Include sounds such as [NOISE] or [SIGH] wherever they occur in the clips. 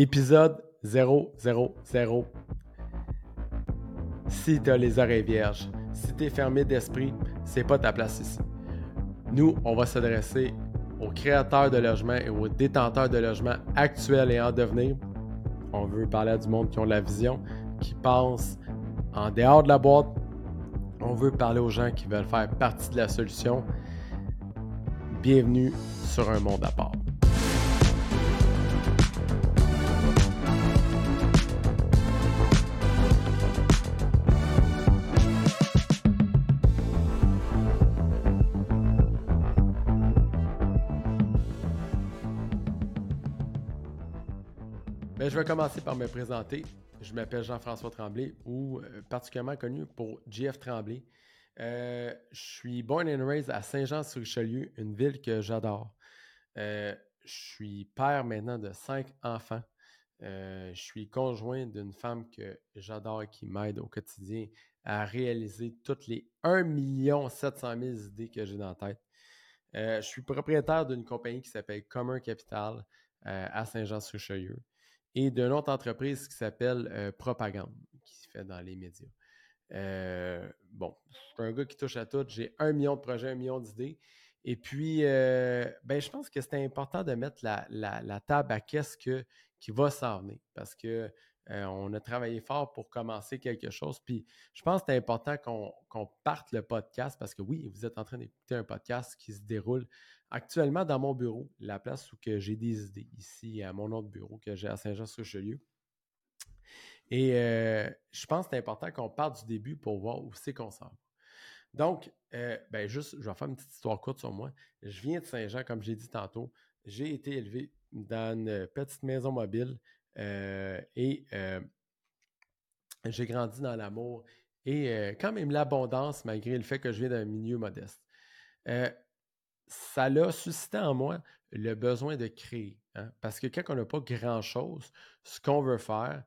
Épisode 000. Si tu as les oreilles vierges, si tu es fermé d'esprit, c'est pas ta place ici. Nous, on va s'adresser aux créateurs de logements et aux détenteurs de logements actuels et en devenir. On veut parler à du monde qui ont la vision, qui pensent en dehors de la boîte. On veut parler aux gens qui veulent faire partie de la solution. Bienvenue sur un monde à part. Vais commencer par me présenter. Je m'appelle Jean-François Tremblay, ou euh, particulièrement connu pour JF Tremblay. Euh, je suis born and raised à Saint-Jean-sur-Richelieu, une ville que j'adore. Euh, je suis père maintenant de cinq enfants. je suis conjoint d'une femme que j'adore et qui m'aide au quotidien à réaliser toutes les 1 700 000 idées que j'ai dans la tête. je suis propriétaire d'une compagnie qui s'appelle Commun Capital à Saint-Jean-sur-Richelieu et d'une autre entreprise qui s'appelle euh, Propagande, qui se fait dans les médias. Euh, bon, je suis un gars qui touche à tout. J'ai un million de projets, un million d'idées. Et puis, euh, ben, je pense que c'est important de mettre la, table à qu'est-ce que, qui va s'en venir. Parce que on a travaillé fort pour commencer quelque chose. Puis, je pense que c'est important qu'on parte le podcast parce que oui, vous êtes en train d'écouter un podcast qui se déroule actuellement dans mon bureau, la place où j'ai des idées, ici à mon autre bureau que j'ai à Saint-Jean-sur-Richelieu. Et euh, je pense que c'est important qu'on parte du début pour voir où c'est qu'on s'en va. Donc, euh, ben juste, je vais faire une petite histoire courte sur moi. Je viens de Saint-Jean, comme j'ai dit tantôt. J'ai été élevé dans une petite maison mobile euh, et j'ai grandi dans l'amour et quand même l'abondance, malgré le fait que je viens d'un milieu modeste ça l'a suscité en moi le besoin de créer. Hein. Parce que quand on n'a pas grand-chose, ce qu'on veut faire,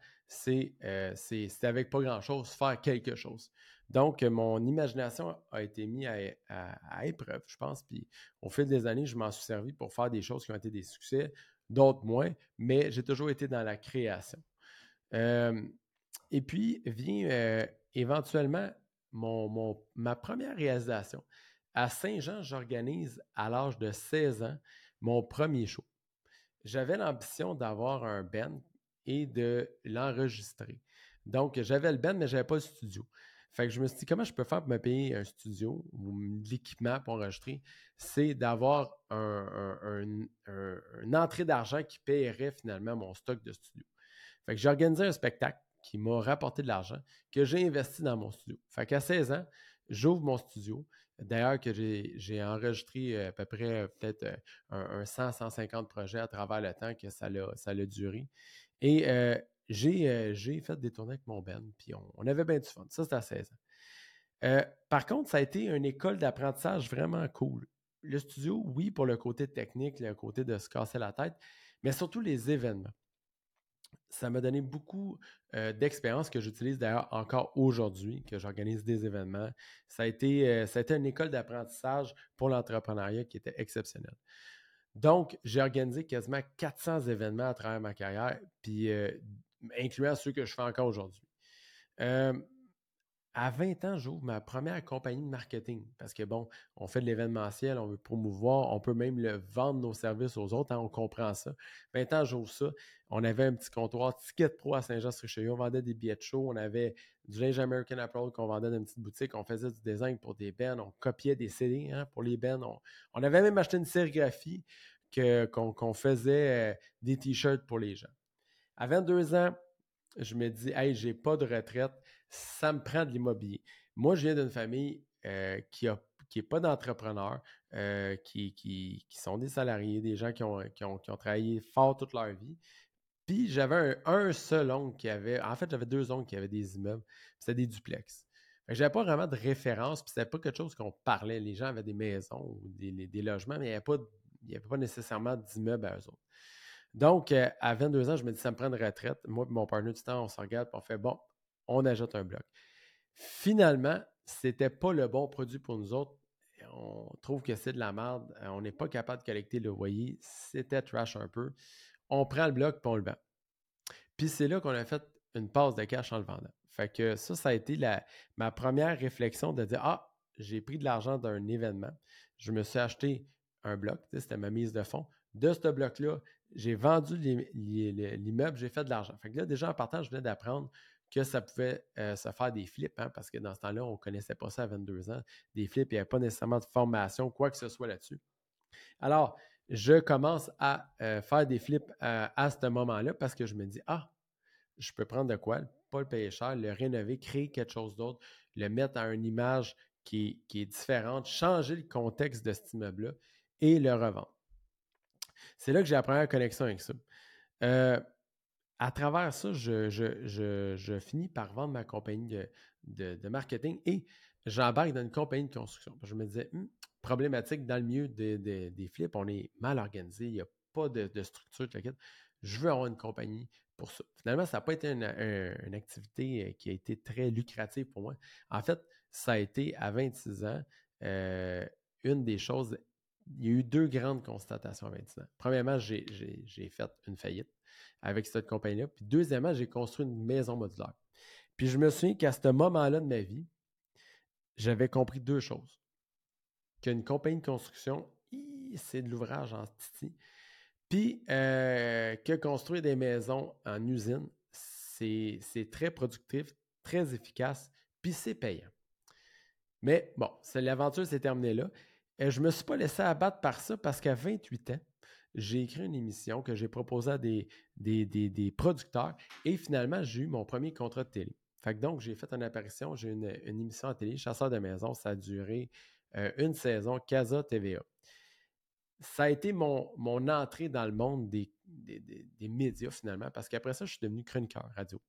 euh, c'est avec pas grand-chose, faire quelque chose. Donc, mon imagination a été mise à, épreuve, je pense. Puis, au fil des années, je m'en suis servi pour faire des choses qui ont été des succès, d'autres moins, mais j'ai toujours été dans la création. Et puis, vient euh, éventuellement mon, ma première réalisation. À Saint-Jean, j'organise à l'âge de 16 ans mon premier show. J'avais l'ambition d'avoir un band et de l'enregistrer. Donc, j'avais le band, mais je n'avais pas le studio. Fait que je me suis dit, comment je peux faire pour me payer un studio ou l'équipement pour enregistrer? C'est d'avoir un, une entrée d'argent qui paierait finalement mon stock de studio. Fait que j'ai organisé un spectacle qui m'a rapporté de l'argent que j'ai investi dans mon studio. Fait qu'à 16 ans, j'ouvre mon studio. D'ailleurs, que j'ai enregistré euh, à peu près euh, peut-être euh, un, 100-150 projets à travers le temps que ça l'a duré. Et j'ai fait des tournées avec mon Ben, puis on, avait bien du fun. Ça, c'était à 16 ans. par contre, ça a été une école d'apprentissage vraiment cool. Le studio, oui, pour le côté technique, le côté de se casser la tête, mais surtout les événements ça m'a donné beaucoup d'expérience que j'utilise d'ailleurs encore aujourd'hui, que j'organise des événements. Ça a été, ça a été une école d'apprentissage pour l'entrepreneuriat qui était exceptionnelle. Donc, j'ai organisé quasiment 400 événements à travers ma carrière, puis incluant ceux que je fais encore aujourd'hui à 20 ans, j'ouvre ma première compagnie de marketing parce que, bon, on fait de l'événementiel, on veut promouvoir, on peut même vendre nos services aux autres, hein, on comprend ça. 20 ans, j'ouvre ça. On avait un petit comptoir Ticket Pro à Saint-Jean-sur-Richelieu, on vendait des billets de show, on avait du linge American Apparel qu'on vendait dans une petite boutique, on faisait du design pour des bands, on copiait des CD hein, pour les bands. On, avait même acheté une sérigraphie qu'on faisait euh, des t-shirts pour les gens. À 22 ans, je me dis, hey, j'ai pas de retraite, ça me prend de l'immobilier. Moi, je viens d'une famille euh, qui n'est pas d'entrepreneurs, euh, qui, sont des salariés, des gens qui ont, qui ont, travaillé fort toute leur vie. Puis j'avais un, seul oncle qui avait, en fait, j'avais deux oncles qui avaient des immeubles, c'était des duplex. Je n'avais pas vraiment de référence, puis c'était pas quelque chose qu'on parlait. Les gens avaient des maisons ou des, logements, mais il n'y avait, pas, avait pas nécessairement d'immeubles à eux autres. Donc, euh, à 22 ans, je me dis, ça me prend une retraite. Moi et mon partenaire du temps, on se regarde et on fait, bon, on ajoute un bloc. Finalement, ce n'était pas le bon produit pour nous autres. On trouve que c'est de la merde. On n'est pas capable de collecter le loyer. C'était trash un peu. On prend le bloc et on le vend. Puis c'est là qu'on a fait une passe de cash en le vendant. Fait que ça, ça a été ma première réflexion de dire Ah, j'ai pris de l'argent d'un événement. Je me suis acheté un bloc, c'était ma mise de fonds. De ce bloc-là, j'ai vendu l'immeuble, j'ai fait de l'argent. Fait que là, déjà en partant, je venais d'apprendre que ça pouvait euh, se faire des flips, hein, parce que dans ce temps-là, on ne connaissait pas ça à 22 ans. Des flips, il n'y avait pas nécessairement de formation, quoi que ce soit là-dessus. Alors, je commence à euh, faire des flips euh, à ce moment-là parce que je me dis, ah, je peux prendre de quoi, pas le payer cher, le rénover, créer quelque chose d'autre, le mettre à une image qui, est différente, changer le contexte de cet immeuble-là et le revendre. C'est là que j'ai la première connexion avec ça. Euh, à travers ça, je, finis par vendre ma compagnie de, marketing et j'embarque dans une compagnie de construction. Je me disais, hum, problématique dans le milieu des flips, on est mal organisé, il n'y a pas de, de structure, je veux avoir une compagnie pour ça. Finalement, ça n'a pas été une, activité euh, qui a été très lucrative pour moi. En fait, ça a été à 26 ans, euh, une des choses. Il y a eu deux grandes constatations à 26 ans. Premièrement, j'ai fait une faillite avec cette compagnie-là. Puis deuxièmement, j'ai construit une maison modulaire. Puis je me souviens qu'à ce moment-là de ma vie, j'avais compris deux choses. Qu'une compagnie de construction, c'est de l'ouvrage en titi. Puis euh, que construire des maisons en usine, c'est très productif, très efficace, puis c'est payant. Mais bon, l'aventure s'est terminée là. Et je ne me suis pas laissé abattre par ça parce qu'à 28 ans, j'ai écrit une émission que j'ai proposée à des, des, producteurs et finalement, j'ai eu mon premier contrat de télé. Fait que donc, j'ai fait une apparition, j'ai une, une émission à télé, Chasseur de maison, ça a duré euh, une saison, Casa TVA ça a été mon, mon, entrée dans le monde des, des, médias finalement, parce qu'après ça, je suis devenu chroniqueur radio.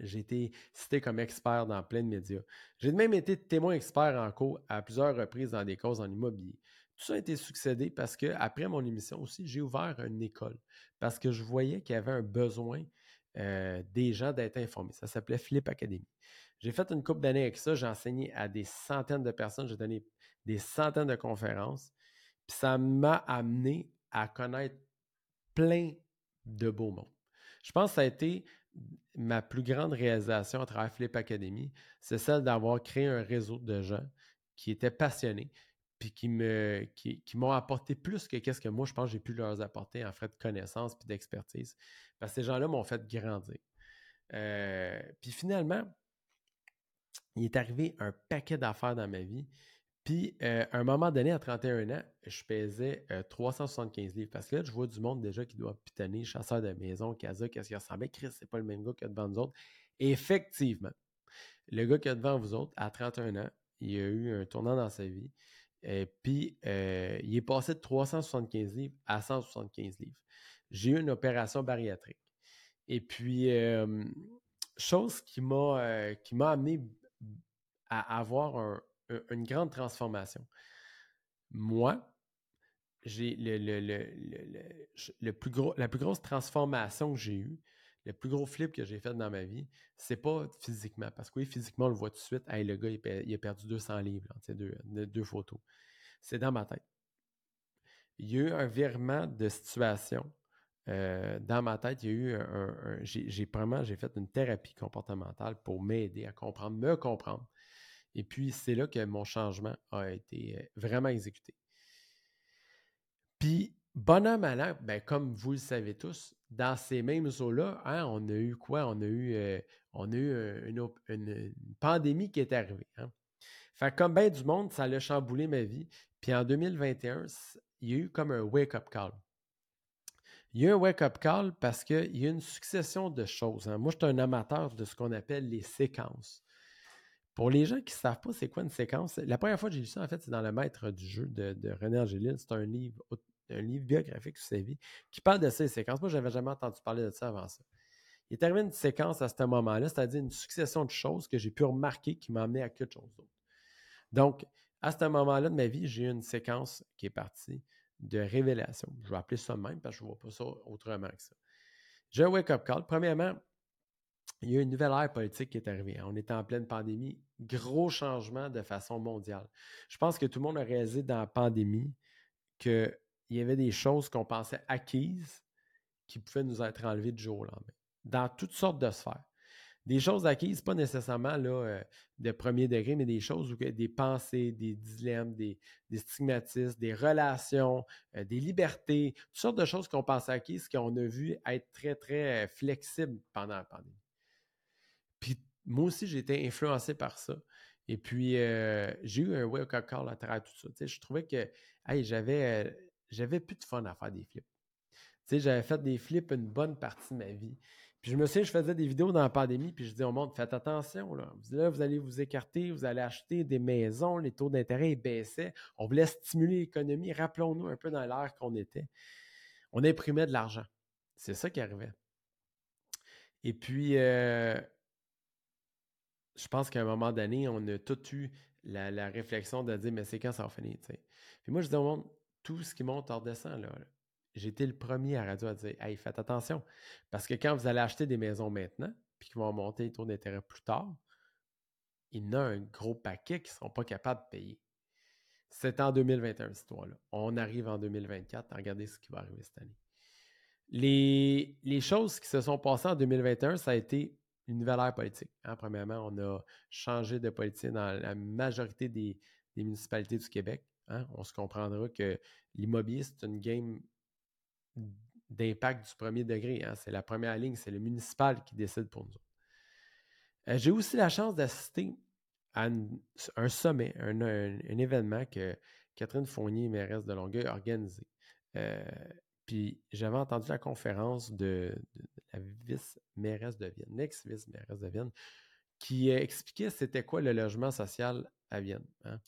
J'ai été cité comme expert dans plein de médias. J'ai même été témoin expert en cours à plusieurs reprises dans des causes en immobilier. Tout ça a été succédé parce que après mon émission aussi, j'ai ouvert une école parce que je voyais qu'il y avait un besoin euh, des gens d'être informés. Ça s'appelait Flip Academy. J'ai fait une couple d'années avec ça. J'ai enseigné à des centaines de personnes. J'ai donné des centaines de conférences. Puis ça m'a amené à connaître plein de beaux mondes. Je pense que ça a été ma plus grande réalisation à travers Flip Academy, c'est celle d'avoir créé un réseau de gens qui étaient passionnés, puis qui me qui, m'ont apporté plus que qu'est-ce que moi je pense j'ai pu leur apporter en fait de connaissances puis d'expertise. Parce que ces gens-là m'ont fait grandir. Euh, puis finalement, il est arrivé un paquet d'affaires dans ma vie puis, euh, à un moment donné, à 31 ans, je pesais 375 euh, livres. Parce que là, je vois du monde déjà qui doit pitonner, chasseur de maison, casa, qu'est-ce qu'il ressemblait. Chris, c'est pas le même gars que devant nous autres. effectivement, le gars qui est devant vous autres, à 31 ans, il a eu un tournant dans sa vie. Et euh, puis, il est passé de 375 livres à 175 livres. J'ai eu une opération bariatrique. Et puis, chose qui m'a amené à avoir un, une grande transformation. Moi, j'ai le, le, plus gros, la plus grosse transformation que j'ai eue, le plus gros flip que j'ai fait dans ma vie, c'est pas physiquement. Parce que oui, physiquement, on le voit tout de suite. Hey, le gars, il, a perdu 200 livres, deux, photos. C'est dans ma tête. Il y a eu un virement de situation. Euh, dans ma tête, il y a eu un. j'ai vraiment j'ai fait une thérapie comportementale pour m'aider à comprendre, me comprendre, et puis, c'est là que mon changement a été euh, vraiment exécuté. Puis, bonhomme à ben, comme vous le savez tous, dans ces mêmes eaux-là, hein, on a eu quoi? On a eu, euh, on a eu euh, une, pandémie qui est arrivée. Hein. Fait comme bien du monde, ça a chamboulé ma vie. Puis en 2021, il y a eu comme un wake-up call. Il y a eu un wake-up call parce qu'il y a une succession de choses. Hein. Moi, je suis un amateur de ce qu'on appelle les séquences. Pour les gens qui ne savent pas c'est quoi une séquence, la première fois que j'ai lu ça, en fait, c'est dans Le Maître du jeu de, René Angélil. C'est un livre, un livre biographique sur sa vie qui parle de ces séquences. Moi, je n'avais jamais entendu parler de ça avant ça. Il est arrivé une séquence à ce moment-là, c'est-à-dire une succession de choses que j'ai pu remarquer qui m'a amené à quelque chose d'autre. Donc, à ce moment-là de ma vie, j'ai eu une séquence qui est partie de révélation. Je vais appeler ça même parce que je ne vois pas ça autrement que ça. J'ai un wake-up call. Premièrement, il y a une nouvelle ère politique qui est arrivée. On est en pleine pandémie. Gros changement de façon mondiale. Je pense que tout le monde a réalisé dans la pandémie qu'il y avait des choses qu'on pensait acquises qui pouvaient nous être enlevées du jour au lendemain. dans toutes sortes de sphères. Des choses acquises, pas nécessairement là, euh, de premier degré, mais des choses où des pensées, des dilemmes, des, stigmatismes, des relations, euh, des libertés, toutes sortes de choses qu'on pense acquises qu'on a vu être très, très flexibles pendant la pandémie. Puis moi aussi, j'ai été influencé par ça. Et puis, j'ai eu un wake-up call à travers tout ça. je trouvais que j'avais, j'avais plus de fun à faire des flips. j'avais fait des flips une bonne partie de ma vie. Puis je me souviens, je faisais des vidéos dans la pandémie, puis je dis au monde, faites attention, là. Là, vous allez vous écarter, vous allez acheter des maisons, les taux d'intérêt baissaient. On voulait stimuler l'économie. Rappelons-nous un peu dans l'air qu'on était. On imprimait de l'argent. C'est ça qui arrivait. Et puis, je pense qu'à un moment donné, on a tout eu la, réflexion de dire, mais c'est quand ça va finir, Puis moi, je dis au monde, tout ce qui monte hors descend, là, j'ai été le premier à radio à dire, hey, faites attention. Parce que quand vous allez acheter des maisons maintenant, puis qu'ils vont monter les taux d'intérêt plus tard, il y en a un gros paquet qui ne seront pas capables de payer. C'est en 2021, cette histoire-là. On arrive en 2024. Regardez ce qui va arriver cette année. Les, les choses qui se sont passées en 2021, ça a été une nouvelle ère politique. Hein. Premièrement, on a changé de politique dans la majorité des, municipalités du Québec. Hein. On se comprendra que l'immobilier, c'est une game d'impact du premier degré. Hein. C'est la première ligne, c'est le municipal qui décide pour nous. Euh, j'ai aussi la chance d'assister à un sommet, un, événement que Catherine Fournier, mairesse de Longueuil, a organisé. Euh, puis j'avais entendu la conférence de, la vice-mairesse de Vienne, l'ex-vice-mairesse de Vienne, qui expliquait c'était quoi le logement social à Vienne. Hein.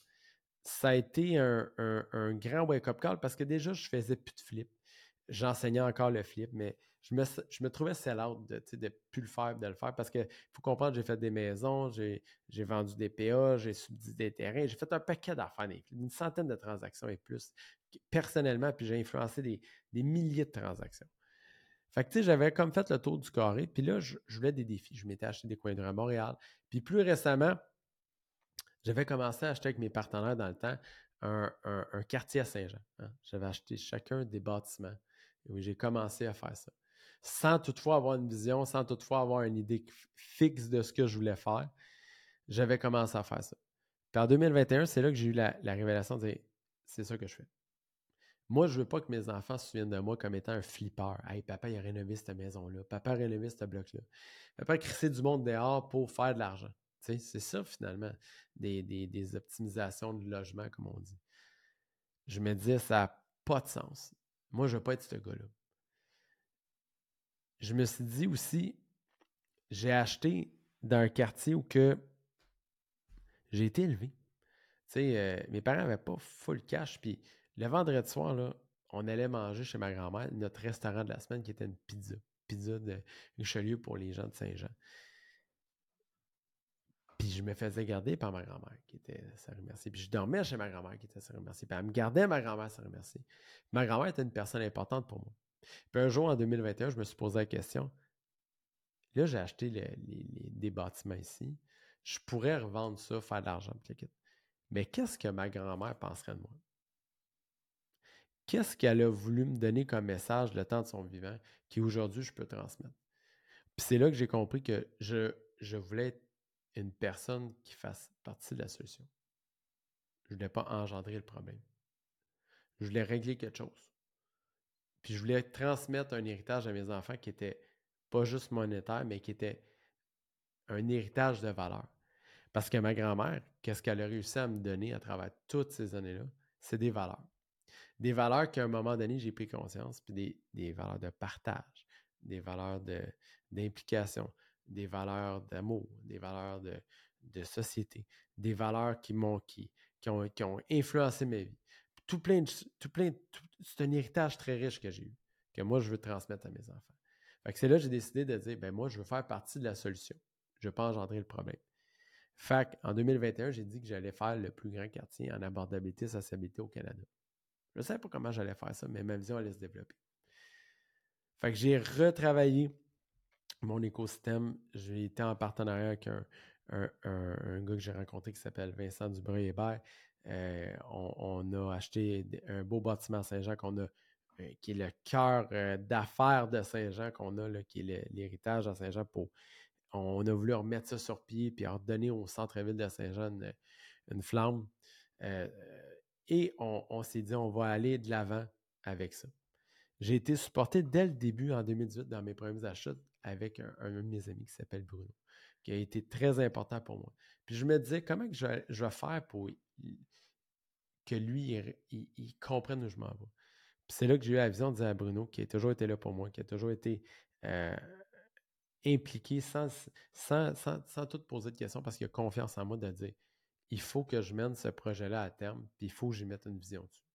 Ça a été un, grand wake-up call parce que déjà, je faisais plus de flip. J'enseignais encore le flip, mais je me, trouvais sell-out de ne plus le faire, de le faire parce qu'il faut comprendre, j'ai fait des maisons, j'ai vendu des PA, j'ai subdivisé des terrains, j'ai fait un paquet d'affaires, une centaine de transactions et plus personnellement, puis j'ai influencé des, milliers de transactions. Fait que, tu sais, j'avais comme fait le tour du carré, puis là, je, voulais des défis. Je m'étais acheté des coins de à Montréal. Puis plus récemment, j'avais commencé à acheter avec mes partenaires dans le temps un, quartier à Saint-Jean. Hein. J'avais acheté chacun des bâtiments. Oui, j'ai commencé à faire ça. Sans toutefois avoir une vision, sans toutefois avoir une idée fixe de ce que je voulais faire, j'avais commencé à faire ça. Puis en 2021, c'est là que j'ai eu la, la révélation de dire c'est ça que je fais. Moi, je ne veux pas que mes enfants se souviennent de moi comme étant un flipper. Hey, papa, il a rénové cette maison-là. Papa a rénové ce bloc-là. Papa a crissé du monde dehors pour faire de l'argent. C'est ça, finalement, des, optimisations de logement, comme on dit. Je me disais, ça n'a pas de sens. Moi, je ne veux pas être ce gars-là. Je me suis dit aussi, j'ai acheté dans un quartier où que j'ai été élevé. Euh, mes parents n'avaient pas full cash, puis le vendredi soir, on allait manger chez ma grand-mère, notre restaurant de la semaine qui était une pizza. Pizza de Richelieu pour les gens de Saint-Jean. Puis je me faisais garder par ma grand-mère qui était sa remercie. Puis je dormais chez ma grand-mère qui était sa remercie. Puis elle me gardait ma grand-mère sa remercie. Ma grand-mère était une personne importante pour moi. Puis un jour, en 2021, je me suis posé la question. Là, j'ai acheté des bâtiments ici. Je pourrais revendre ça, faire de l'argent. Mais qu'est-ce que ma grand-mère penserait de moi? qu'est-ce qu'elle a voulu me donner comme message le temps de son vivant qui aujourd'hui je peux transmettre? Puis c'est là que j'ai compris que je, je voulais être une personne qui fasse partie de la solution. Je ne voulais pas engendrer le problème. Je voulais régler quelque chose. Puis je voulais transmettre un héritage à mes enfants qui était pas juste monétaire, mais qui était un héritage de valeur. Parce que ma grand-mère, qu'est-ce qu'elle a réussi à me donner à travers toutes ces années-là? C'est des valeurs des valeurs qu'à un moment donné, j'ai pris conscience, puis des, valeurs de partage, des valeurs d'implication, des valeurs d'amour, des valeurs de, société, des valeurs qui m'ont qui, qui, ont, qui ont influencé ma vie. Tout plein tout plein, c'est un héritage très riche que j'ai eu, que moi, je veux transmettre à mes enfants. Fait que c'est là que j'ai décidé de dire, ben moi, je veux faire partie de la solution. Je ne veux pas engendrer le problème. En 2021, j'ai dit que j'allais faire le plus grand quartier en abordabilité et sociabilité au Canada. Je ne savais pas comment j'allais faire ça, mais ma vision allait se développer. Fait que j'ai retravaillé mon écosystème. J'ai été en partenariat avec un, gars que j'ai rencontré qui s'appelle Vincent Dubreuil-Hébert. Euh, on, a acheté un beau bâtiment à Saint-Jean qu'on a euh, qui est le cœur euh, d'affaires de Saint-Jean qu'on a, qui est l'héritage à Saint-Jean. On a voulu remettre ça sur pied puis redonner au centre-ville de Saint-Jean une, flamme. et on, s'est dit, on va aller de l'avant avec ça. J'ai été supporté dès le début, en 2018, dans mes premiers achats, avec un, de mes amis qui s'appelle Bruno, qui a été très important pour moi. Puis je me disais, comment je, vais faire pour que lui, il comprenne où je m'en vais? C'est là que j'ai eu la vision de dire à Bruno, qui a toujours été là pour moi, qui a toujours été euh, impliqué sans, sans, sans, tout poser de questions parce qu'il a confiance en moi de dire il faut que je mène ce projet-là à terme, puis il faut que j'y mette une vision dessus.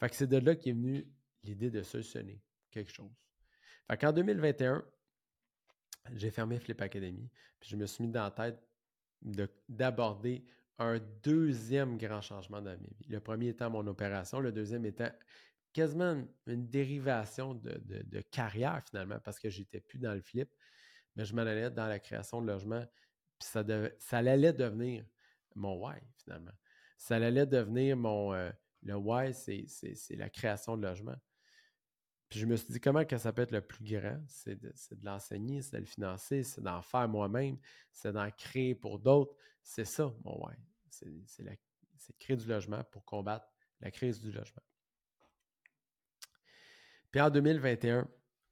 Fait que c'est de là qu'est venue l'idée de solutionner quelque chose. Fait qu'en 2021, j'ai fermé Flip Academy, puis je me suis mis dans la tête d'aborder un deuxième grand changement dans ma vie. Le premier étant mon opération, le deuxième étant quasiment une, dérivation de, carrière finalement, parce que j'étais plus dans le flip, mais je m'en allais dans la création de logements. Puis ça, ça allait devenir mon why finalement. Ça allait devenir mon. Euh, le why, c'est la création de logements. Je me suis dit, comment ça peut être le plus grand? C'est de, l'enseigner, c'est de le financer, c'est d'en faire moi-même, c'est d'en créer pour d'autres. C'est ça, mon why. C'est créer du logement pour combattre la crise du logement. Puis en 2021,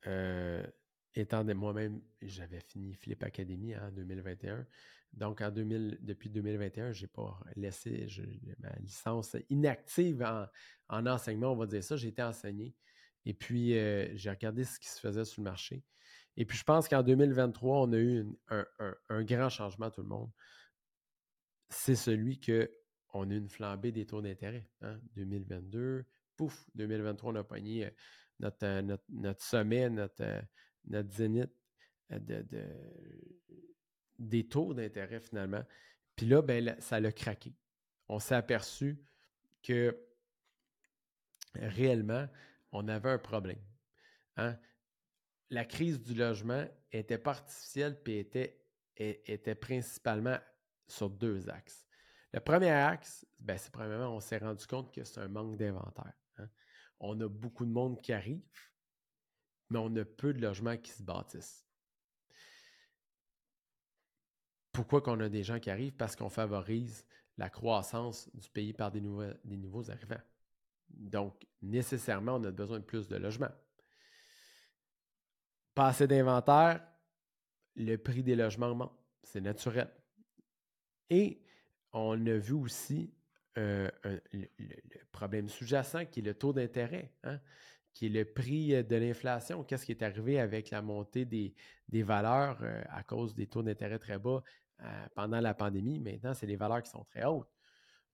euh, étant moi-même, j'avais fini Flip Academy en 2021. Donc, en 2000, depuis 2021, je n'ai pas laissé ma licence inactive en, enseignement, on va dire ça. J'ai été enseigné. Et puis, euh, j'ai regardé ce qui se faisait sur le marché. Et puis, je pense qu'en 2023, on a eu un, grand changement, tout le monde. C'est celui qu'on a eu une flambée des taux d'intérêt. 2022, hein. pouf, 2023, on a pogné euh, euh, notre, notre, sommet, notre, notre zénith de, des taux d'intérêt finalement. Puis là, ben, ça l'a craqué. On s'est aperçu que réellement, on avait un problème. Hein. La crise du logement était pas artificielle et était, principalement sur deux axes. Le premier axe, ben, c'est premièrement, on s'est rendu compte que c'est un manque d'inventaire on a beaucoup de monde qui arrive, mais on a peu de logements qui se bâtissent. Pourquoi qu'on a des gens qui arrivent? Parce qu'on favorise la croissance du pays par des nouveaux arrivants. Donc, nécessairement, on a besoin de plus de logements. Pas assez d'inventaire, le prix des logements monte. C'est naturel. Et on a vu aussi euh, le, problème sous-jacent qui est le taux d'intérêt, hein, qui est le prix euh, de l'inflation. Qu'est-ce qui est arrivé avec la montée des, valeurs euh, à cause des taux d'intérêt très bas pendant la pandémie? Maintenant, c'est les valeurs qui sont très hautes.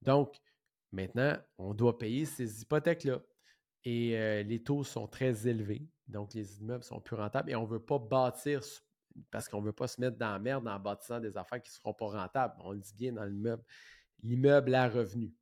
Donc, maintenant, on doit payer ces hypothèques-là. Et les taux sont très élevés. Donc, les immeubles sont plus rentables et on ne veut pas bâtir parce qu'on ne veut pas se mettre dans la merde en bâtissant des affaires qui ne seront pas rentables. On le dit bien dans l'immeuble l'immeuble à revenu.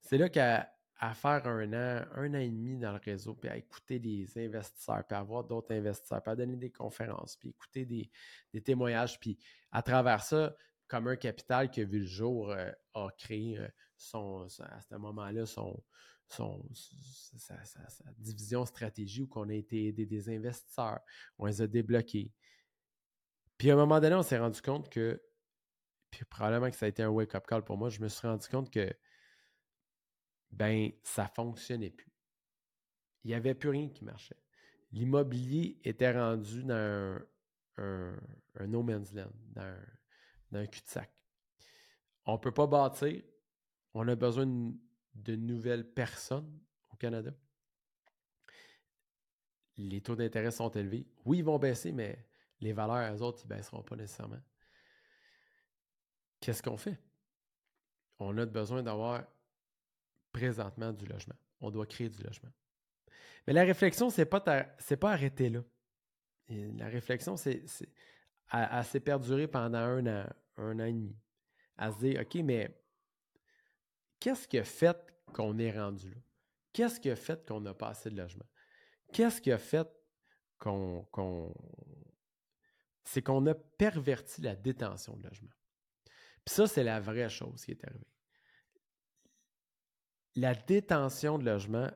C'est là qu'à faire un an, un an et demi dans le réseau, puis à écouter des investisseurs, puis à avoir d'autres investisseurs, puis à donner des conférences, puis écouter des, témoignages, puis à travers ça, comme un capital qui a vu le jour euh, a créé euh, son, à ce moment-là son, son, sa, division stratégie où on a été aider des investisseurs, on les a débloqués. Puis à un moment donné, on s'est rendu compte que puis probablement que ça a été un wake-up call pour moi, je me suis rendu compte que ben, ça fonctionnait plus. Il n'y avait plus rien qui marchait. L'immobilier était rendu dans un, un, no man's land, dans un, cul-de-sac. On ne peut pas bâtir. On a besoin de, nouvelles personnes au Canada. Les taux d'intérêt sont élevés. Oui, ils vont baisser, mais les valeurs, elles autres, ils ne baisseront pas nécessairement qu'est-ce qu'on fait? On a besoin d'avoir présentement du logement. On doit créer du logement. Mais la réflexion, ce n'est pas, pas arrêter là. la réflexion, c'est à, pendant un an, un an et demi. À se dire, OK, mais qu'est-ce qui a fait qu'on est rendu là? Qu'est-ce qui a fait qu'on n'a pas assez de logement? Qu'est-ce qui a fait qu'on. c'est qu'on a perverti la détention de logement. Puis ça, c'est la vraie chose qui est arrivée. La détention de logement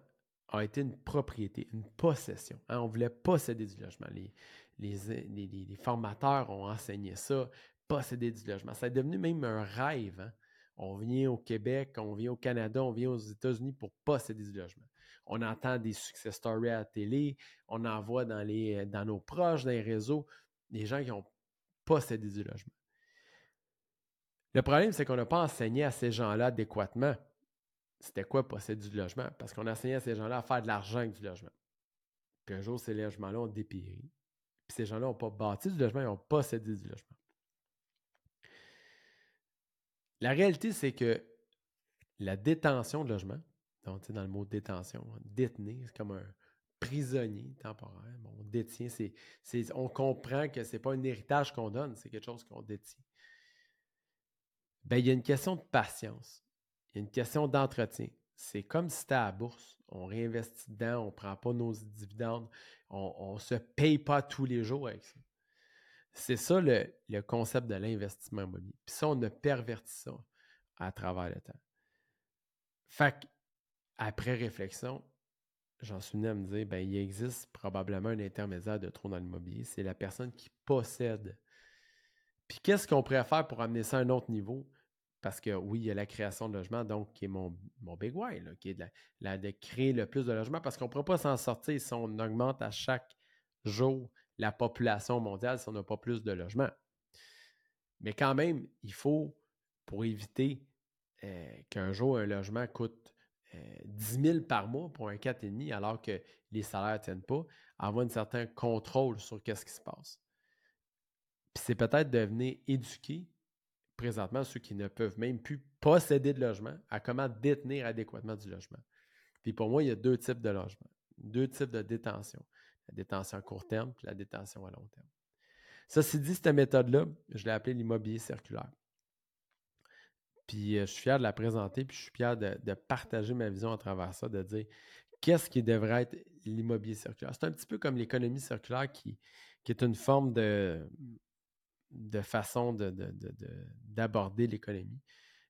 a été une propriété, une possession. Hein? On voulait posséder du logement. Les, formateurs ont enseigné ça, posséder du logement. Ça est devenu même un rêve. Hein? On vient au Québec, on vient au Canada, on vient aux États-Unis pour posséder du logement. On entend des success stories à la télé, on en voit dans, les, dans nos proches, dans les réseaux, des gens qui ont possédé du logement. Le problème, c'est qu'on n'a pas enseigné à ces gens-là adéquatement c'était quoi posséder du logement? Parce qu'on a enseigné à ces gens-là à faire de l'argent avec du logement. Puis un jour, ces logements-là ont dépéri. Puis ces gens-là n'ont pas bâti du logement, ils ont possédé du logement. La réalité, c'est que la détention de logement, donc dans le mot détention, détenir, c'est comme un prisonnier temporaire. on détient, c'est, on comprend que ce n'est pas un héritage qu'on donne, c'est quelque chose qu'on détient. Bien, il y a une question de patience. Il y a une question d'entretien. C'est comme si c'était à bourse. On réinvestit dedans, on ne prend pas nos dividendes, on ne se paye pas tous les jours avec ça. C'est ça le, concept de l'investissement immobilier. Puis ça, on a perverti ça à travers le temps. Fait après réflexion, j'en suis venu à me dire, ben, il existe probablement un intermédiaire de trop dans l'immobilier. C'est la personne qui possède. Puis qu'est-ce qu'on pourrait faire pour amener ça à un autre niveau? Parce que oui, il y a la création de logements, donc qui est mon, mon big why, qui est de, de, créer le plus de logements, parce qu'on ne pourra pas s'en sortir si on augmente à chaque jour la population mondiale si on n'a pas plus de logements. Mais quand même, il faut, pour éviter euh, qu'un jour un logement coûte 10 euh, 000 par mois pour un 4,5 alors que les salaires ne tiennent pas, avoir un certain contrôle sur ce qui se passe. Puis c'est peut-être de venir éduquer présentement ceux qui ne peuvent même plus posséder de logement à comment détenir adéquatement du logement. Puis pour moi, il y a deux types de logement, deux types de détention. La détention à court terme et la détention à long terme. Ça, c'est dit, cette méthode-là, je l'ai appelée l'immobilier circulaire. Puis euh, je suis fier de la présenter, puis je suis fier de, partager ma vision à travers ça, de dire qu'est-ce qui devrait être l'immobilier circulaire. C'est un petit peu comme l'économie circulaire qui, est une forme de, de façon d'aborder l'économie.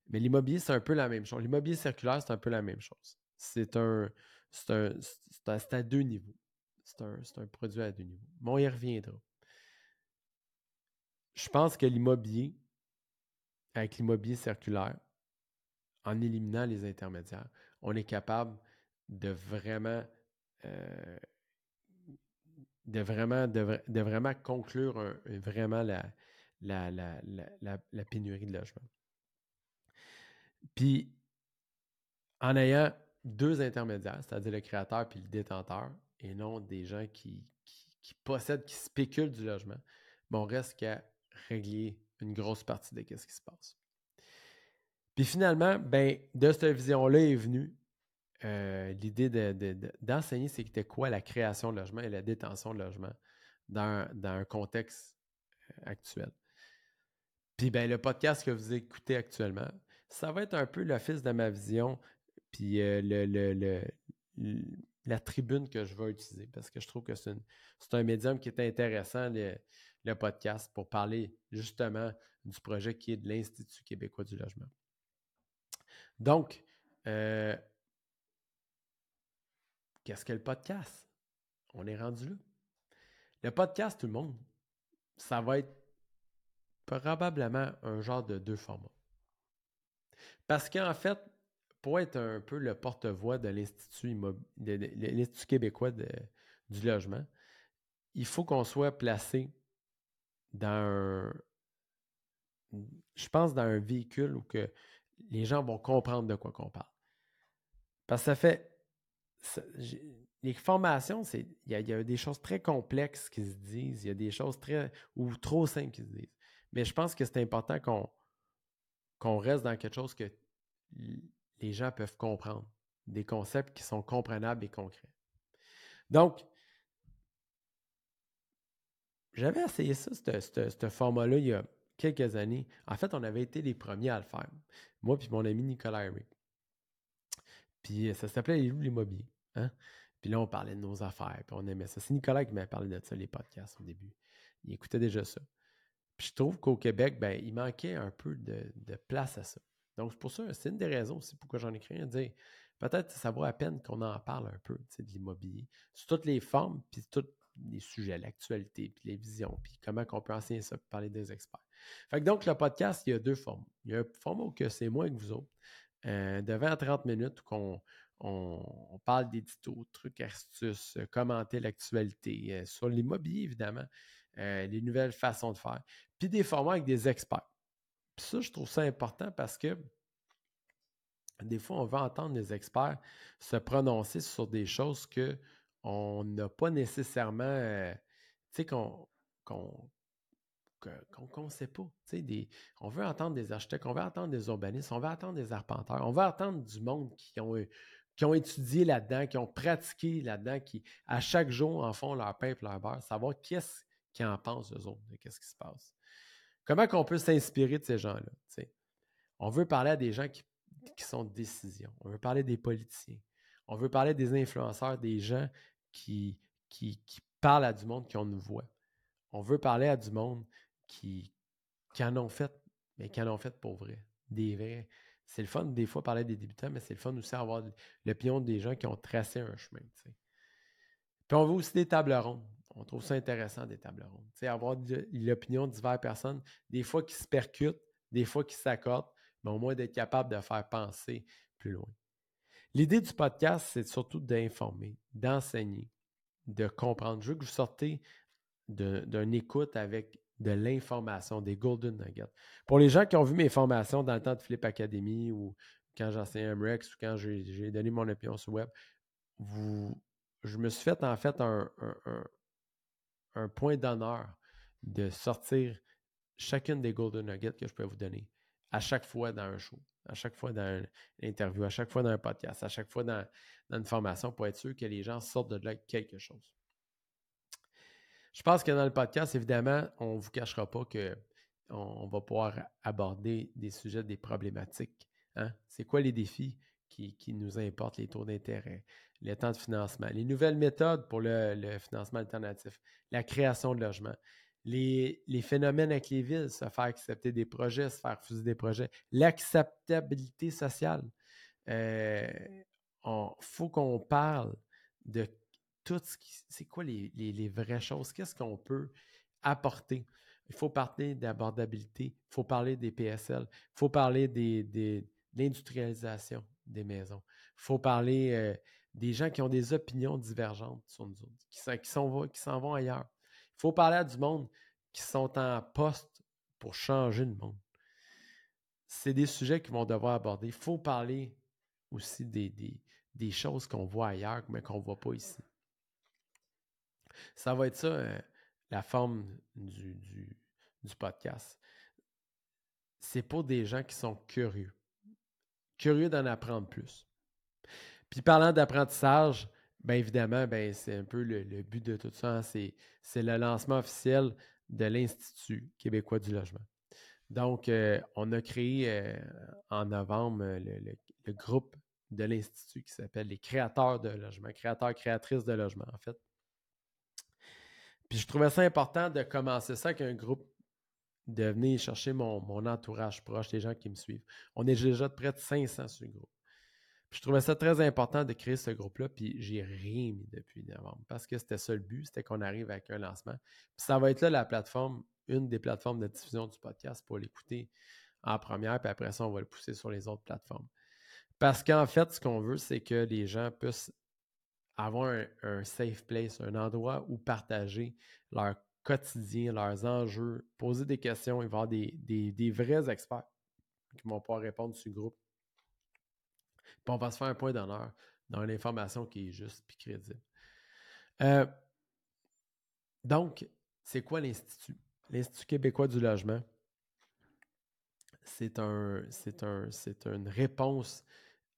Mais l'immobilier, c'est un peu la même chose. L'immobilier circulaire, c'est un peu la même chose. C'est un, un, à deux niveaux. C'est un, produit à deux niveaux. Mais on y reviendra. Je pense que l'immobilier, avec l'immobilier circulaire, en éliminant les intermédiaires, on est capable de vraiment conclure vraiment la, pénurie de logement. Puis, en ayant deux intermédiaires, c'est-à-dire le créateur puis le détenteur, et non des gens qui, qui, possèdent, qui spéculent du logement, bon, on reste qu'à régler une grosse partie de ce qui se passe. Puis finalement, ben, de cette vision-là est venue euh, l'idée d'enseigner de, c'était quoi la création de logement et la détention de logement dans, dans un contexte euh, actuel. Puis ben, le podcast que vous écoutez actuellement, ça va être un peu l'office de ma vision, puis euh, le, la tribune que je vais utiliser, parce que je trouve que c'est un médium qui est intéressant, le, podcast, pour parler justement du projet qui est de l'Institut québécois du logement. Donc, euh, qu'est-ce que le podcast? On est rendu là. Le podcast, tout le monde, ça va être probablement un genre de deux formats. Parce qu'en fait, pour être un peu le porte-voix de l'Institut, québécois du logement, il faut qu'on soit placé dans un, je pense, dans un véhicule où que les gens vont comprendre de quoi qu'on parle. Parce que ça fait, les formations, il y, a des choses très complexes qui se disent, il y a des choses très, ou trop simples qui se disent. Mais je pense que c'est important qu'on reste dans quelque chose que les gens peuvent comprendre, des concepts qui sont comprenables et concrets. Donc, j'avais essayé ça, ce format-là, il y a quelques années. En fait, on avait été les premiers à le faire. Moi et mon ami Nicolas Henry. Puis ça s'appelait Les loups l'immobilier. Hein? Puis là, on parlait de nos affaires, puis on aimait ça. C'est Nicolas qui m'a parlé de ça, les podcasts au début. Il écoutait déjà ça. Puis je trouve qu'au Québec, ben, il manquait un peu de, place à ça. Donc, c'est pour ça, c'est une des raisons aussi pourquoi j'en ai créé, à dire peut-être ça vaut la peine qu'on en parle un peu de l'immobilier, sous toutes les formes, puis tous les sujets, l'actualité, puis les visions, puis comment on peut enseigner ça, puis parler des experts. Fait que donc, le podcast, il y a deux formes. Il y a un format où c'est moi que vous autres, euh, de 20 à 30 minutes, qu'on on, parle d'édito, trucs, astuces, euh, commenter l'actualité, euh, sur l'immobilier, évidemment, les nouvelles façons de faire, puis des formats avec des experts. Puis ça, je trouve ça important parce que des fois, on veut entendre les experts se prononcer sur des choses qu'on n'a pas nécessairement, tu sais, qu'on qu'on ne sait pas. Des, on veut entendre des architectes, on veut entendre des urbanistes, on veut entendre des arpenteurs, on veut entendre du monde qui ont, qui ont étudié là-dedans, qui ont pratiqué là-dedans, qui à chaque jour en font leur pain et leur beurre, savoir qu'est-ce qu'ils en pensent eux autres, qu'est-ce qui se passe. Comment qu'on peut s'inspirer de ces gens-là? On veut parler à des gens qui, sont de décision. On veut parler des politiciens. On veut parler des influenceurs, des gens qui, qui, parlent à du monde qui ont une voix. On veut parler à du monde qui, qui en ont fait, mais qui en ont fait pour vrai. Des vrais. C'est le fun, des fois, parler des débutants, mais c'est le fun aussi d'avoir l'opinion des gens qui ont tracé un chemin. Puis on veut aussi des tables rondes. On trouve ça intéressant des tables rondes. sais, avoir l'opinion de diverses personnes, des fois qui se percutent, des fois qui s'accordent, mais au moins d'être capable de faire penser plus loin. L'idée du podcast, c'est surtout d'informer, d'enseigner, de comprendre. Je veux que vous sortez d'une écoute avec de l'information, des golden nuggets. Pour les gens qui ont vu mes formations dans le temps de Flip Academy ou quand j'enseignais MREX ou quand j'ai donné mon opinion sur web, vous, je me suis fait en fait un point d'honneur de sortir chacune des Golden Nuggets que je peux vous donner à chaque fois dans un show, à chaque fois dans une interview, à chaque fois dans un podcast, à chaque fois dans, une formation pour être sûr que les gens sortent de là quelque chose. Je pense que dans le podcast, évidemment, on ne vous cachera pas qu'on va pouvoir aborder des sujets, des problématiques. Hein. C'est quoi les défis qui, qui, nous importent, les taux d'intérêt, le temps de financement, les nouvelles méthodes pour le, financement alternatif, la création de logements, les, phénomènes avec les villes, se faire accepter des projets, se faire refuser des projets, l'acceptabilité sociale. Il euh, faut qu'on parle de tout ce qui. C'est quoi les, vraies choses? Qu'est-ce qu'on peut apporter? Il faut parler d'abordabilité, il faut parler des PSL, il faut parler de l'industrialisation des maisons, il faut parler euh, des gens qui ont des opinions divergentes sur nous autres, qui s'en vont ailleurs. Il faut parler à du monde qui sont en poste pour changer le monde. C'est des sujets qu'ils vont devoir aborder. Il faut parler aussi des, des, choses qu'on voit ailleurs, mais qu'on ne voit pas ici. Ça va être ça, euh, la forme du, du, du podcast. C'est pour des gens qui sont curieux. Curieux d'en apprendre plus. Puis parlant d'apprentissage, bien évidemment, ben, c'est un peu le, but de tout ça. Hein, c'est le lancement officiel de l'Institut québécois du logement. Donc, euh, on a créé euh, en novembre euh, le, groupe de l'Institut qui s'appelle les créateurs de logement, créateurs, créatrices de logement, en fait. Puis je trouvais ça important de commencer ça avec un groupe, de venir chercher mon, mon entourage proche, les gens qui me suivent. On est déjà de près de 500 sur le groupe je trouvais ça très important de créer ce groupe-là, puis j'ai rien mis depuis novembre parce que c'était ça le but, c'était qu'on arrive avec un lancement. Puis ça va être là la plateforme, une des plateformes de diffusion du podcast pour l'écouter en première, puis après ça, on va le pousser sur les autres plateformes. Parce qu'en fait, ce qu'on veut, c'est que les gens puissent avoir un, safe place, un endroit où partager leur quotidien, leurs enjeux, poser des questions et voir des, vrais experts qui vont pouvoir répondre sur le groupe on va se faire un point d'honneur dans l'information qui est juste et crédible. Euh, donc, c'est quoi l'Institut? L'Institut québécois du logement, c'est un, un, une réponse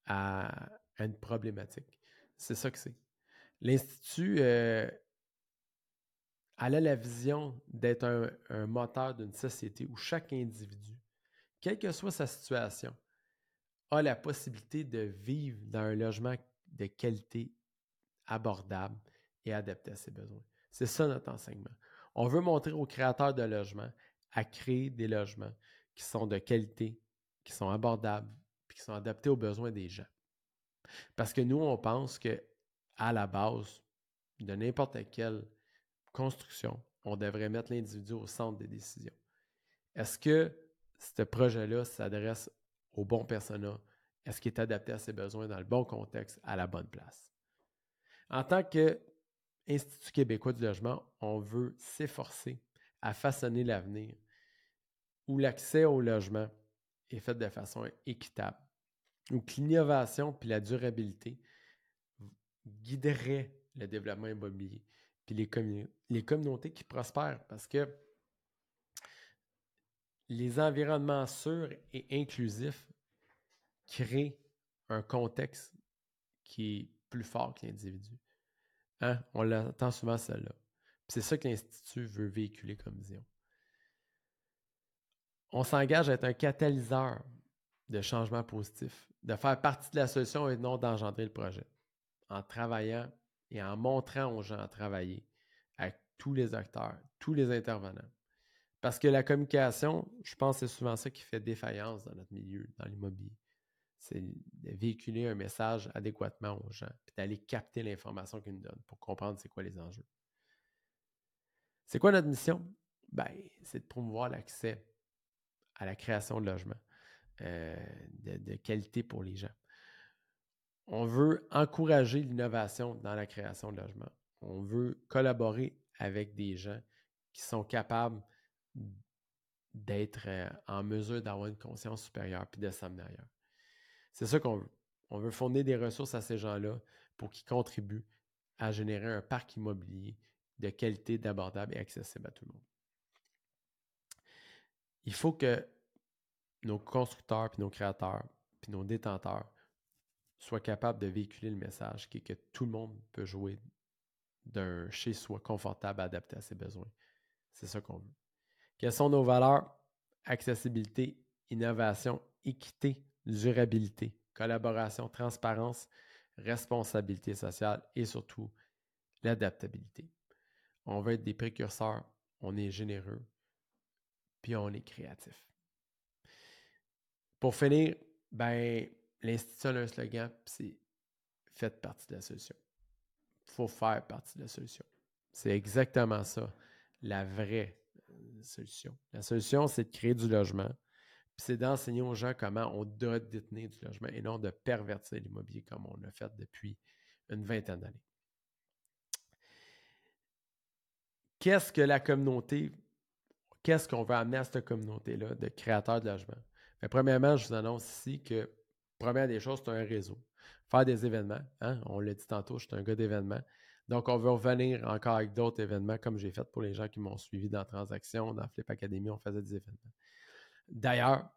à, une problématique. C'est ça que c'est. L'Institut euh, a la vision d'être un moteur d'une société où chaque individu, quelle que soit sa situation, a la possibilité de vivre dans un logement de qualité abordable et adapté à ses besoins. C'est ça notre enseignement. On veut montrer aux créateurs de logements à créer des logements qui sont de qualité, qui sont abordables, et qui sont adaptés aux besoins des gens. Parce que nous, on pense que à la base de n'importe quelle construction, on devrait mettre l'individu au centre des décisions. Est-ce que ce projet-là s'adresse au bon persona? Est-ce qu'il est adapté à ses besoins dans le bon contexte, à la bonne place? En tant qu'Institut québécois du logement, on veut s'efforcer à façonner l'avenir où l'accès au logement est fait de façon équitable, où l'innovation puis la durabilité guideraient le développement immobilier, puis les, les communautés qui prospèrent, parce que les environnements sûrs et inclusifs créent un contexte qui est plus fort que l'individu. Hein? On l'entend souvent celle-là. C'est ça que l'Institut veut véhiculer comme vision. On s'engage à être un catalyseur de changement positif, de faire partie de la solution et non d'engendrer le projet, en travaillant et en montrant aux gens à travailler avec tous les acteurs, tous les intervenants. Parce que la communication, je pense que c'est souvent ça qui fait défaillance dans notre milieu, dans l'immobilier. C'est de véhiculer un message adéquatement aux gens, puis d'aller capter l'information qu'ils nous donnent pour comprendre c'est quoi les enjeux. C'est quoi notre mission? Ben, c'est de promouvoir l'accès à la création de logements euh, de, qualité pour les gens. On veut encourager l'innovation dans la création de logements. On veut collaborer avec des gens qui sont capables d'être euh, en mesure d'avoir une conscience supérieure puis de s'amener ailleurs. C'est ça qu'on veut. On veut fournir des ressources à ces gens-là pour qu'ils contribuent à générer un parc immobilier de qualité, d'abordable et accessible à tout le monde. Il faut que nos constructeurs, puis nos créateurs, puis nos détenteurs soient capables de véhiculer le message qui est que tout le monde peut jouer d'un chez-soi confortable, adapté à ses besoins. C'est ça qu'on veut. Quelles sont nos valeurs? Accessibilité, innovation, équité, durabilité, collaboration, transparence, responsabilité sociale et surtout l'adaptabilité. On veut être des précurseurs, on est généreux, puis on est créatif. Pour finir, ben, l'Institut a un slogan, c'est Faites partie de la solution. Il faut faire partie de la solution. C'est exactement ça, la vraie solution. La solution, c'est de créer du logement, puis c'est d'enseigner aux gens comment on doit détenir du logement et non de pervertir l'immobilier comme on l'a fait depuis une vingtaine d'années. Qu'est-ce que la communauté, qu'est-ce qu'on veut amener à cette communauté-là de créateurs de logements? premièrement, je vous annonce ici que, première des choses, c'est un réseau. Faire des événements. Hein? On l'a dit tantôt, je suis un gars d'événements. Donc, on veut revenir encore avec d'autres événements, comme j'ai fait pour les gens qui m'ont suivi dans Transaction, dans Flip Academy, on faisait des événements. D'ailleurs,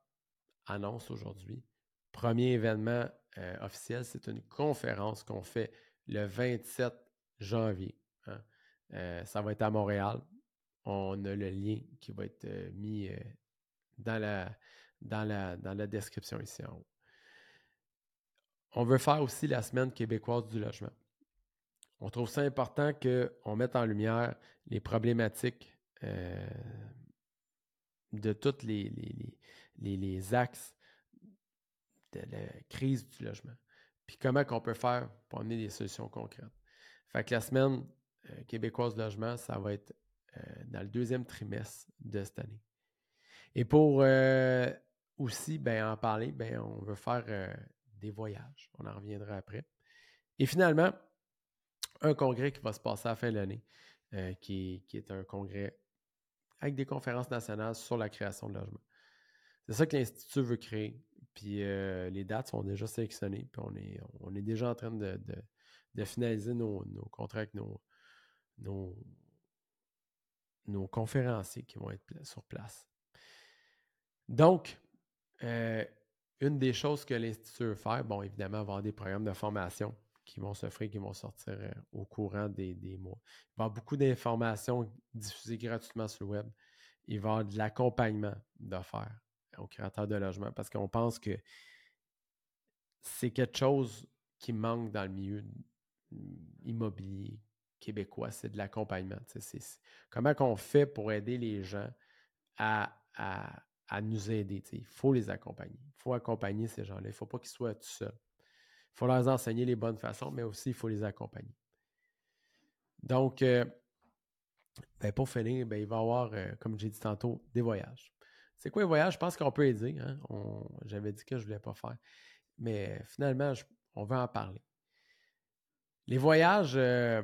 annonce aujourd'hui, premier événement euh, officiel, c'est une conférence qu'on fait le 27 janvier. Hein. Euh, ça va être à Montréal. On a le lien qui va être euh, mis dans la, dans la, dans la description ici en haut. On veut faire aussi la semaine québécoise du logement. On trouve ça important qu'on mette en lumière les problématiques euh, de tous les, les, les, axes de la crise du logement. Puis comment qu'on peut faire pour amener des solutions concrètes. Fait que la semaine euh, québécoise logement, ça va être euh, dans le deuxième trimestre de cette année. Et pour aussi, ben, en parler, ben, on veut faire des voyages. On en reviendra après. Et finalement, un congrès qui va se passer à la fin de l'année, euh, qui, est un congrès avec des conférences nationales sur la création de logements. C'est ça que l'Institut veut créer. Puis euh, les dates sont déjà sélectionnées. Puis on est, déjà en train de, finaliser nos, contrats avec nos conférenciers qui vont être sur place. Donc, euh, une des choses que l'Institut veut faire, bon, évidemment, avoir des programmes de formation qui vont s'offrir, qui vont sortir euh, au courant des, mois. Il va y avoir beaucoup d'informations diffusées gratuitement sur le web. Il va y avoir de l'accompagnement d'affaires aux créateurs de logements parce qu'on pense que c'est quelque chose qui manque dans le milieu immobilier québécois, c'est de l'accompagnement. Comment on fait pour aider les gens à à nous aider. Il faut les accompagner. Il faut accompagner ces gens-là. Il ne faut pas qu'ils soient tout seuls. Faut leur enseigner les bonnes façons, mais aussi il faut les accompagner. Donc, euh, ben, pour finir, ben, il va y avoir, euh, comme j'ai dit tantôt, des voyages. C'est quoi les voyages? Je pense qu'on peut aider. Hein? J'avais dit que je ne voulais pas faire. Mais finalement, on veut en parler. Les voyages, euh,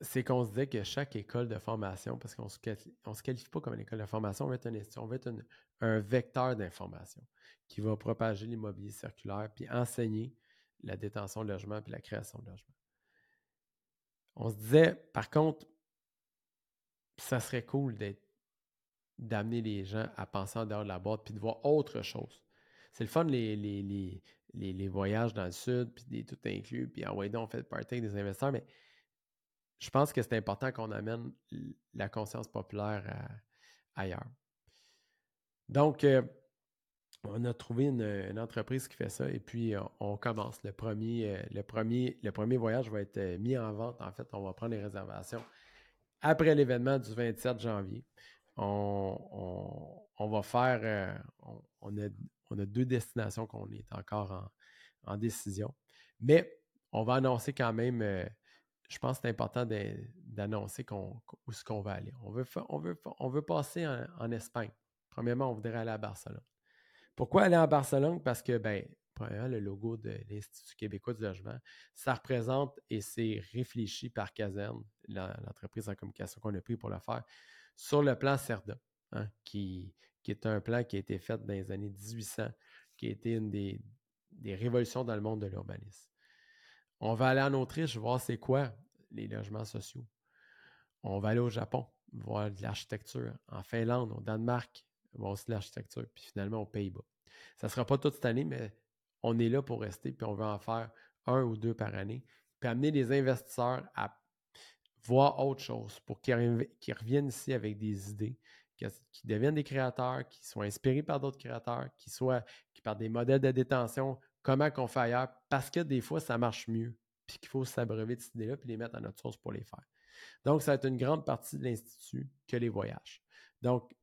c'est qu'on se dit que chaque école de formation, parce qu'on ne se, qualifie pas comme une école de formation, on veut être, on veut un vecteur d'information qui va propager l'immobilier circulaire puis enseigner la détention de logement puis la création de logement. On se disait, par contre, ça serait cool d'amener les gens à penser en dehors de la boîte puis de voir autre chose. C'est le fun, les, voyages dans le sud, puis des tout inclus, puis en ouais, on fait partie des investisseurs, mais je pense que c'est important qu'on amène la conscience populaire ailleurs. Donc, euh, on a trouvé une, entreprise qui fait ça et puis on, commence. Le premier, euh, le, premier, le premier voyage va être euh, mis en vente. En fait, on va prendre les réservations après l'événement du 27 janvier. On, va faire, on, a, deux destinations qu'on est encore en, décision. Mais on va annoncer quand même, je pense que c'est important d'annoncer où est-ce qu'on va aller. On veut, on veut, on veut passer en, Espagne. Premièrement, on voudrait aller à Barcelone. Pourquoi aller à Barcelone? Parce que, ben, premièrement, le logo de l'Institut québécois du logement, ça représente et c'est réfléchi par Caserne, l'entreprise en communication qu'on a pris pour le faire, sur le plan CERDA, hein, qui, qui est un plan qui a été fait dans les années 1800, qui a été une des, révolutions dans le monde de l'urbanisme. On va aller en Autriche voir c'est quoi les logements sociaux. On va aller au Japon voir de l'architecture. En Finlande, au Danemark, voir aussi de l'architecture. Puis finalement, aux Pays-Bas. Ça ne sera pas toute cette année, mais on est là pour rester, puis on va en faire un ou deux par année. Puis amener les investisseurs à voir autre chose pour qu'ils reviennent ici avec des idées, qui deviennent des créateurs, qui soient inspirés par d'autres créateurs, qui soient par des modèles de détention, comment qu'on fait ailleurs, parce que des fois, ça marche mieux, puis qu'il faut s'abreuver de ces idées-là, puis les mettre à notre source pour les faire. Donc, ça va être une grande partie de l'Institut que les voyages. Donc,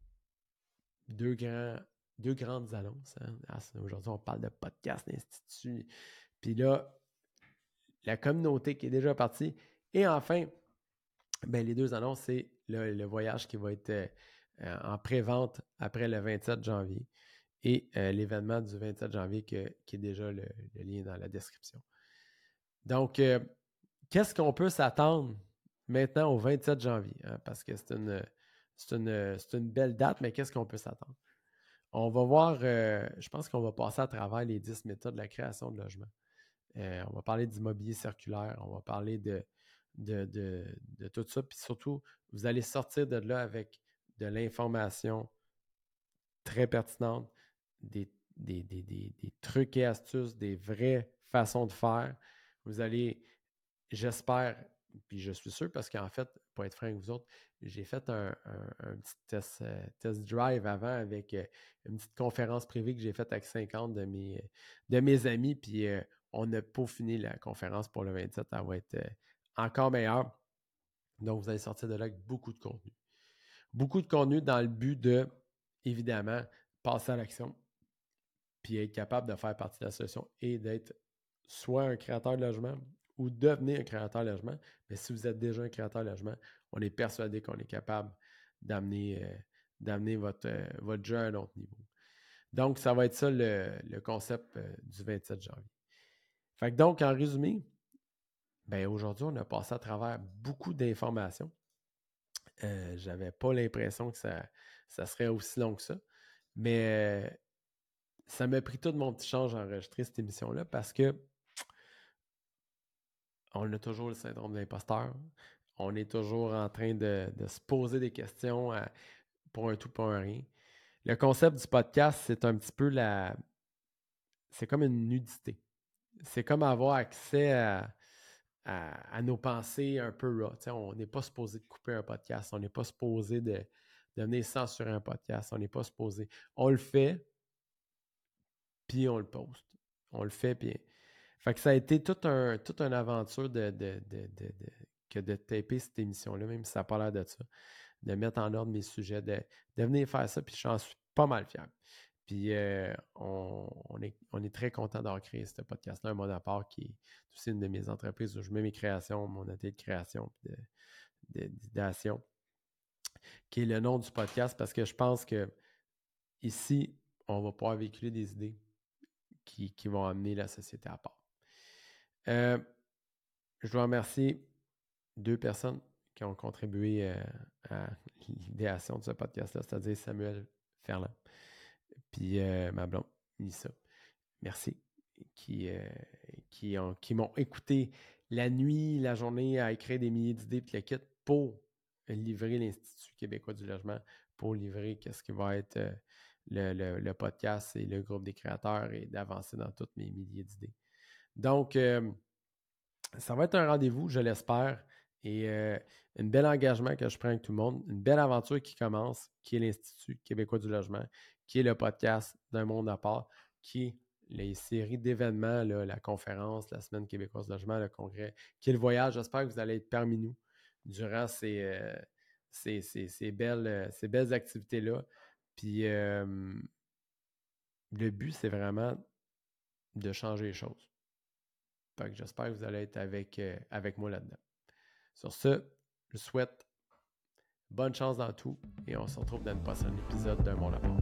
deux, grands, deux grandes annonces. Hein. Ah, aujourd'hui, on parle de podcast d'Institut. Puis là, la communauté qui est déjà partie. Et enfin, ben, les deux annonces, c'est le, voyage qui va être euh, en pré-vente après le 27 janvier et l'événement du 27 janvier qui est déjà le, lien dans la description. Donc, qu'est-ce qu'on peut s'attendre maintenant au 27 janvier? Hein? Parce que c'est une, une, une, belle date, mais qu'est-ce qu'on peut s'attendre? On va voir, je pense qu'on va passer à travers les 10 méthodes de la création de logement. on va parler d'immobilier circulaire, on va parler de, de, de, tout ça. Puis surtout, vous allez sortir de là avec de l'information très pertinente, des, trucs et astuces, des vraies façons de faire. Vous allez, j'espère, puis je suis sûr, parce qu'en fait, pour être franc avec vous autres, j'ai fait un, petit test, euh, test, drive avant avec euh, une petite conférence privée que j'ai faite avec 50 de mes, de mes amis, puis euh, on a peaufiné la conférence pour le 27. Elle va être encore meilleure. Donc, vous allez sortir de là avec beaucoup de contenu beaucoup de contenu dans le but de, évidemment, passer à l'action, puis être capable de faire partie de la solution et d'être soit un créateur de logement ou devenir un créateur de logement. Mais si vous êtes déjà un créateur de logement, on est persuadé qu'on est capable d'amener euh, votre, euh, votre jeu à un autre niveau. Donc, ça va être ça le, concept euh, du 27 janvier. Donc, en résumé, ben aujourd'hui, on a passé à travers beaucoup d'informations. J'avais pas l'impression que ça, ça, serait aussi long que ça. Mais ça m'a pris tout mon petit change à enregistrer cette émission-là parce que on a toujours le syndrome de l'imposteur. On est toujours en train de, se poser des questions pour un tout, pour un rien. Le concept du podcast, c'est un petit peu la. C'est comme une nudité. C'est comme avoir accès à, nos pensées un peu raw. on n'est pas supposé de couper un podcast, on n'est pas supposé de, de venir censurer un podcast, on n'est pas supposé. On le fait, puis on le poste. On le fait, puis. Fait que ça a été toute un, toute une aventure de, de, de, que de taper cette émission-là, même si ça n'a pas l'air de ça, de mettre en ordre mes sujets, de, de venir faire ça, puis j'en suis pas mal fier. Puis on, est, on est très content d'avoir créé ce podcast-là, à part qui est aussi une de mes entreprises où je mets mes créations, mon atelier de création, d'idéation, qui est le nom du podcast parce que je pense que ici, on va pouvoir véhiculer des idées qui, vont amener la société à part. Euh, je dois remercier deux personnes qui ont contribué euh, à [LAUGHS] l'idéation de ce podcast-là, c'est-à-dire Samuel Ferland, puis euh, ma Nissa. Merci. Qui, qui, ont, qui m'ont écouté la nuit, la journée à écrire des milliers d'idées puis la kit pour livrer l'Institut québécois du logement, pour livrer qu'est-ce qui va être le, podcast et le groupe des créateurs et d'avancer dans toutes mes milliers d'idées. Donc, euh, ça va être un rendez-vous, je l'espère, et euh, un bel engagement que je prends avec tout le monde, une belle aventure qui commence, qui est l'Institut québécois du logement, qui est le podcast d'un monde à part, qui est les séries d'événements, la conférence, la semaine québécoise du logement, le congrès, qui est le voyage. J'espère que vous allez être parmi nous durant ces, euh, belles activités-là. Puis le but, c'est vraiment de changer les choses. Fait que j'espère que vous allez être avec, avec moi là-dedans. Sur ce, je souhaite bonne chance dans tout et on se retrouve dans le prochain épisode d'un Bon Lapin.